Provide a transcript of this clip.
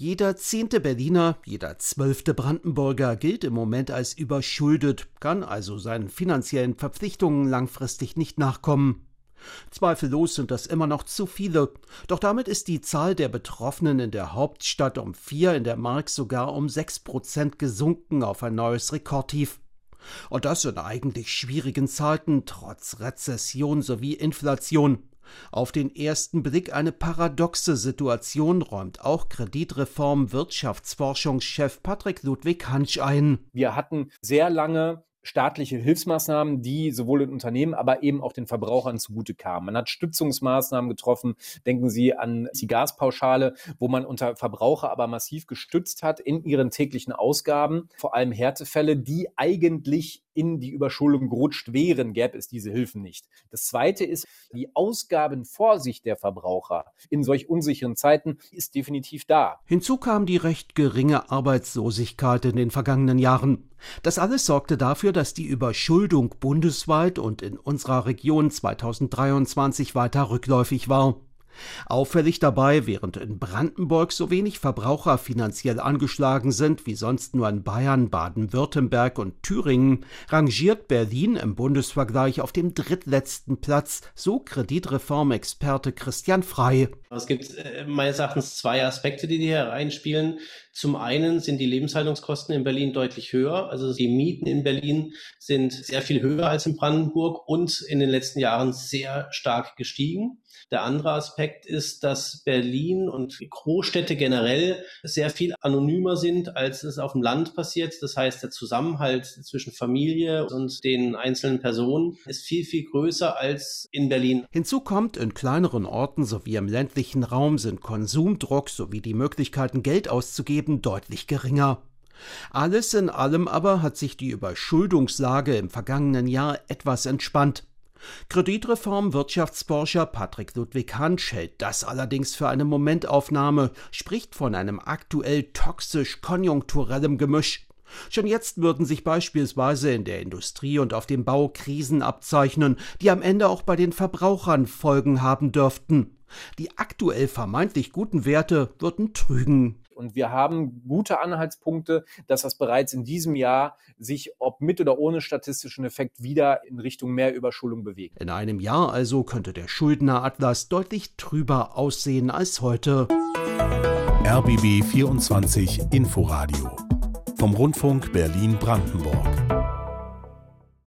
Jeder zehnte Berliner, jeder zwölfte Brandenburger gilt im Moment als überschuldet, kann also seinen finanziellen Verpflichtungen langfristig nicht nachkommen. Zweifellos sind das immer noch zu viele, doch damit ist die Zahl der Betroffenen in der Hauptstadt um vier, in der Mark sogar um sechs Prozent gesunken auf ein neues Rekordtief. Und das in eigentlich schwierigen Zeiten, trotz Rezession sowie Inflation. Auf den ersten Blick eine paradoxe Situation räumt auch Kreditreform Wirtschaftsforschungschef Patrick Ludwig Hansch ein. Wir hatten sehr lange staatliche Hilfsmaßnahmen, die sowohl den Unternehmen, aber eben auch den Verbrauchern zugute kamen. Man hat Stützungsmaßnahmen getroffen. Denken Sie an die Gaspauschale, wo man unter Verbraucher aber massiv gestützt hat in ihren täglichen Ausgaben, vor allem Härtefälle, die eigentlich in die Überschuldung gerutscht wären, gäbe es diese Hilfen nicht. Das zweite ist, die Ausgabenvorsicht der Verbraucher in solch unsicheren Zeiten ist definitiv da. Hinzu kam die recht geringe Arbeitslosigkeit in den vergangenen Jahren. Das alles sorgte dafür, dass die Überschuldung bundesweit und in unserer Region 2023 weiter rückläufig war. Auffällig dabei, während in Brandenburg so wenig Verbraucher finanziell angeschlagen sind wie sonst nur in Bayern, Baden-Württemberg und Thüringen, rangiert Berlin im Bundesvergleich auf dem drittletzten Platz, so Kreditreformexperte Christian Frei. Es gibt äh, meines Erachtens zwei Aspekte, die hier reinspielen. Zum einen sind die Lebenshaltungskosten in Berlin deutlich höher. Also die Mieten in Berlin sind sehr viel höher als in Brandenburg und in den letzten Jahren sehr stark gestiegen. Der andere Aspekt ist, dass Berlin und Großstädte generell sehr viel anonymer sind, als es auf dem Land passiert. Das heißt, der Zusammenhalt zwischen Familie und den einzelnen Personen ist viel, viel größer als in Berlin. Hinzu kommt, in kleineren Orten sowie im ländlichen Raum sind Konsumdruck sowie die Möglichkeiten, Geld auszugeben, deutlich geringer. Alles in allem aber hat sich die Überschuldungslage im vergangenen Jahr etwas entspannt. Kreditreform Wirtschaftsforscher Patrick Ludwig Hansch hält das allerdings für eine Momentaufnahme, spricht von einem aktuell toxisch konjunkturellem Gemisch. Schon jetzt würden sich beispielsweise in der Industrie und auf dem Bau Krisen abzeichnen, die am Ende auch bei den Verbrauchern Folgen haben dürften. Die aktuell vermeintlich guten Werte würden trügen. Und wir haben gute Anhaltspunkte, dass das bereits in diesem Jahr sich, ob mit oder ohne statistischen Effekt, wieder in Richtung mehr Überschulung bewegt. In einem Jahr also könnte der Schuldneratlas deutlich trüber aussehen als heute. RBB 24 Inforadio vom Rundfunk Berlin-Brandenburg.